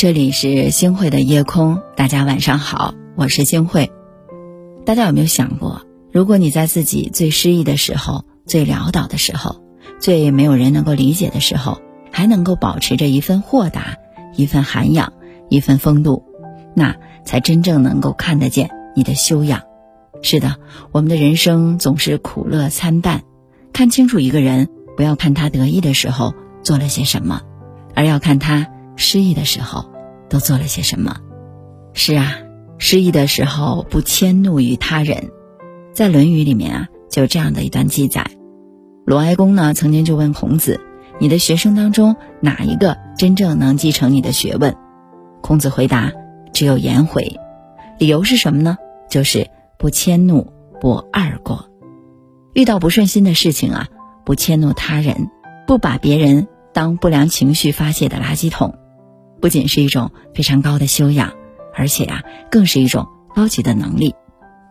这里是星汇的夜空，大家晚上好，我是星汇。大家有没有想过，如果你在自己最失意的时候、最潦倒的时候、最没有人能够理解的时候，还能够保持着一份豁达、一份涵养、一份风度，那才真正能够看得见你的修养。是的，我们的人生总是苦乐参半，看清楚一个人，不要看他得意的时候做了些什么，而要看他失意的时候。都做了些什么？是啊，失意的时候不迁怒于他人，在《论语》里面啊，就有这样的一段记载。鲁哀公呢，曾经就问孔子：“你的学生当中哪一个真正能继承你的学问？”孔子回答：“只有颜回。”理由是什么呢？就是不迁怒，不贰过。遇到不顺心的事情啊，不迁怒他人，不把别人当不良情绪发泄的垃圾桶。不仅是一种非常高的修养，而且呀，更是一种高级的能力。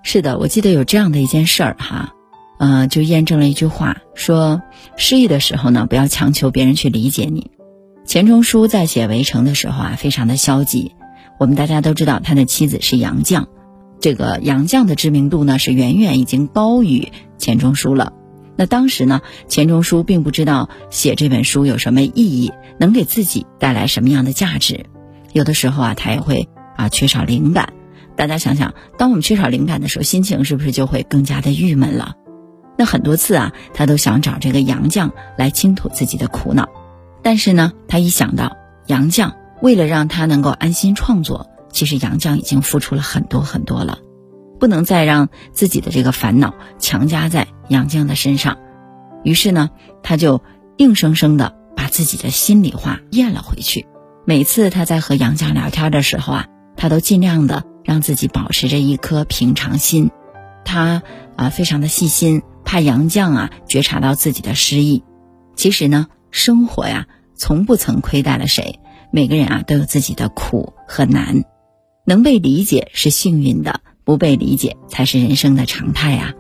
是的，我记得有这样的一件事儿哈，呃，就验证了一句话，说失意的时候呢，不要强求别人去理解你。钱钟书在写《围城》的时候啊，非常的消极。我们大家都知道，他的妻子是杨绛，这个杨绛的知名度呢，是远远已经高于钱钟书了。那当时呢，钱钟书并不知道写这本书有什么意义，能给自己带来什么样的价值。有的时候啊，他也会啊缺少灵感。大家想想，当我们缺少灵感的时候，心情是不是就会更加的郁闷了？那很多次啊，他都想找这个杨绛来倾吐自己的苦恼。但是呢，他一想到杨绛为了让他能够安心创作，其实杨绛已经付出了很多很多了。不能再让自己的这个烦恼强加在杨绛的身上，于是呢，他就硬生生的把自己的心里话咽了回去。每次他在和杨绛聊天的时候啊，他都尽量的让自己保持着一颗平常心。他啊，非常的细心，怕杨绛啊觉察到自己的失意。其实呢，生活呀，从不曾亏待了谁。每个人啊，都有自己的苦和难，能被理解是幸运的。不被理解才是人生的常态啊！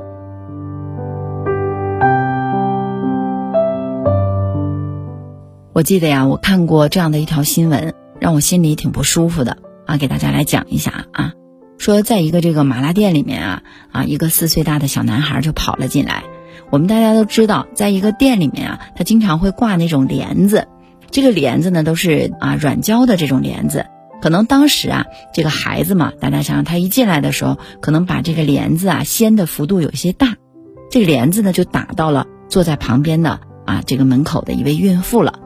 我记得呀，我看过这样的一条新闻，让我心里挺不舒服的啊，给大家来讲一下啊。说在一个这个麻辣店里面啊啊，一个四岁大的小男孩就跑了进来。我们大家都知道，在一个店里面啊，他经常会挂那种帘子，这个帘子呢都是啊软胶的这种帘子。可能当时啊，这个孩子嘛，大家想想，他一进来的时候，可能把这个帘子啊掀的幅度有些大，这个帘子呢就打到了坐在旁边的啊这个门口的一位孕妇了。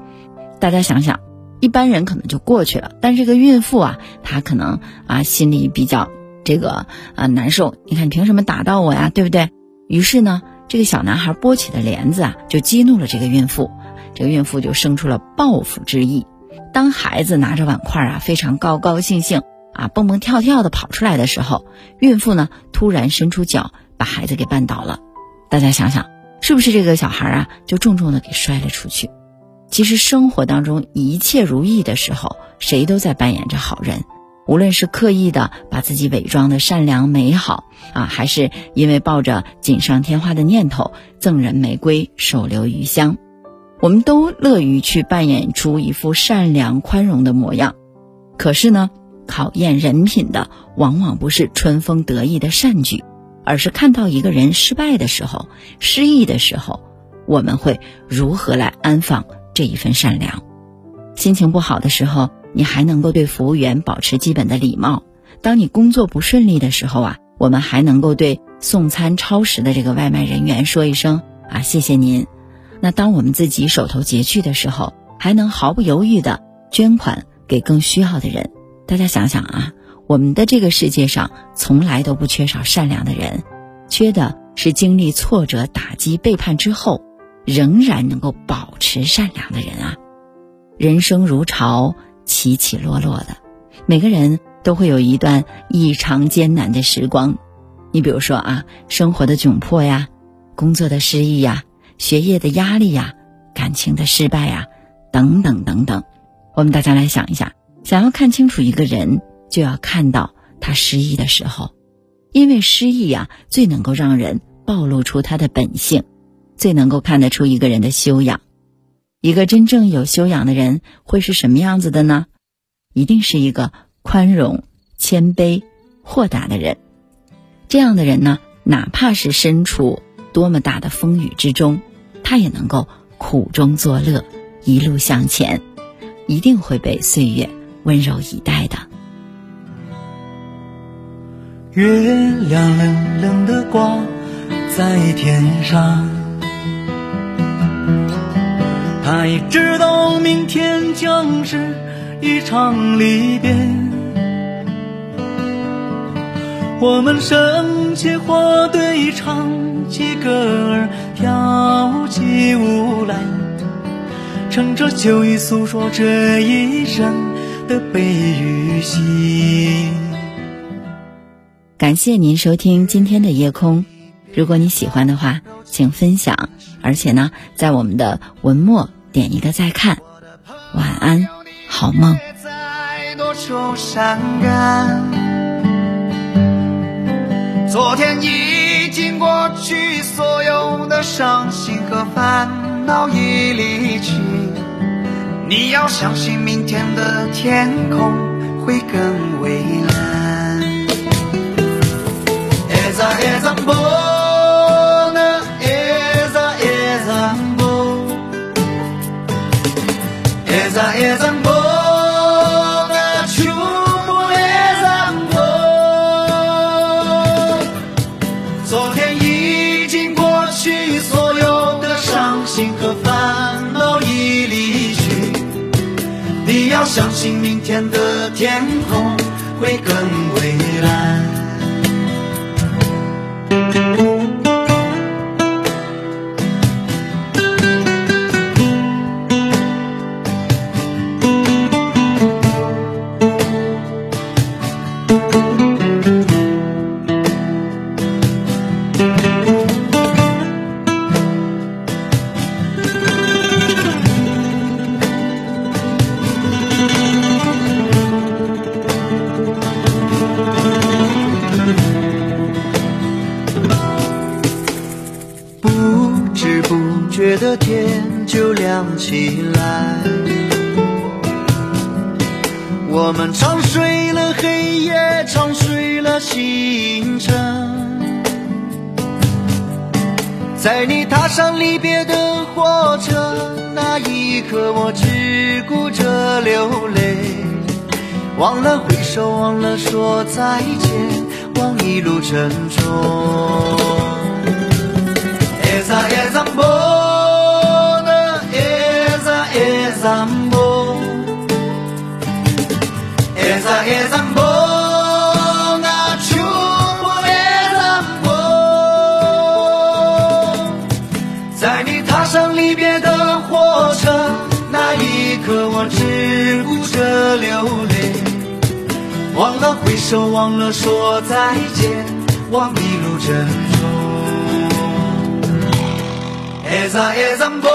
大家想想，一般人可能就过去了，但这个孕妇啊，她可能啊心里比较这个啊难受。你看，你凭什么打到我呀？对不对？于是呢，这个小男孩拨起的帘子啊，就激怒了这个孕妇，这个孕妇就生出了报复之意。当孩子拿着碗筷啊，非常高高兴兴啊，蹦蹦跳跳的跑出来的时候，孕妇呢突然伸出脚把孩子给绊倒了。大家想想，是不是这个小孩啊就重重的给摔了出去？其实生活当中一切如意的时候，谁都在扮演着好人，无论是刻意的把自己伪装的善良美好啊，还是因为抱着锦上添花的念头赠人玫瑰手留余香。我们都乐于去扮演出一副善良宽容的模样，可是呢，考验人品的往往不是春风得意的善举，而是看到一个人失败的时候、失意的时候，我们会如何来安放这一份善良。心情不好的时候，你还能够对服务员保持基本的礼貌；当你工作不顺利的时候啊，我们还能够对送餐超时的这个外卖人员说一声啊，谢谢您。那当我们自己手头拮据的时候，还能毫不犹豫的捐款给更需要的人。大家想想啊，我们的这个世界上从来都不缺少善良的人，缺的是经历挫折、打击、背叛之后，仍然能够保持善良的人啊。人生如潮，起起落落的，每个人都会有一段异常艰难的时光。你比如说啊，生活的窘迫呀，工作的失意呀。学业的压力呀，感情的失败呀，等等等等，我们大家来想一下，想要看清楚一个人，就要看到他失意的时候，因为失意呀，最能够让人暴露出他的本性，最能够看得出一个人的修养。一个真正有修养的人会是什么样子的呢？一定是一个宽容、谦卑、豁达的人。这样的人呢，哪怕是身处多么大的风雨之中，他也能够苦中作乐，一路向前，一定会被岁月温柔以待的。月亮冷冷的挂在天上，他也知道明天将是一场离别。我们升起火堆，唱起歌儿，跳起舞来，乘着秋意诉说这一生的悲与喜。感谢您收听今天的夜空，如果你喜欢的话，请分享，而且呢，在我们的文末点一个再看。晚安，好梦。昨天已经过去，所有的伤心和烦恼已离去。你要相信，明天的天空会更蔚蓝。Eza eza mbona Chumu eza mbo 昨天已经过去，所有的伤心和烦恼已离去。你要相信，明天的天空会更蔚蓝。的天就亮起来，我们唱睡了黑夜，唱睡了星辰，在你踏上离别的火车那一刻，我只顾着流泪，忘了挥手，忘了说再见，望一路珍重。Zambo Eza e zambo na chupo e zambo 在你踏上离别的火车那一刻，我只顾着流泪，忘了挥手，忘了说再见，忘一路珍重。Eza e zambo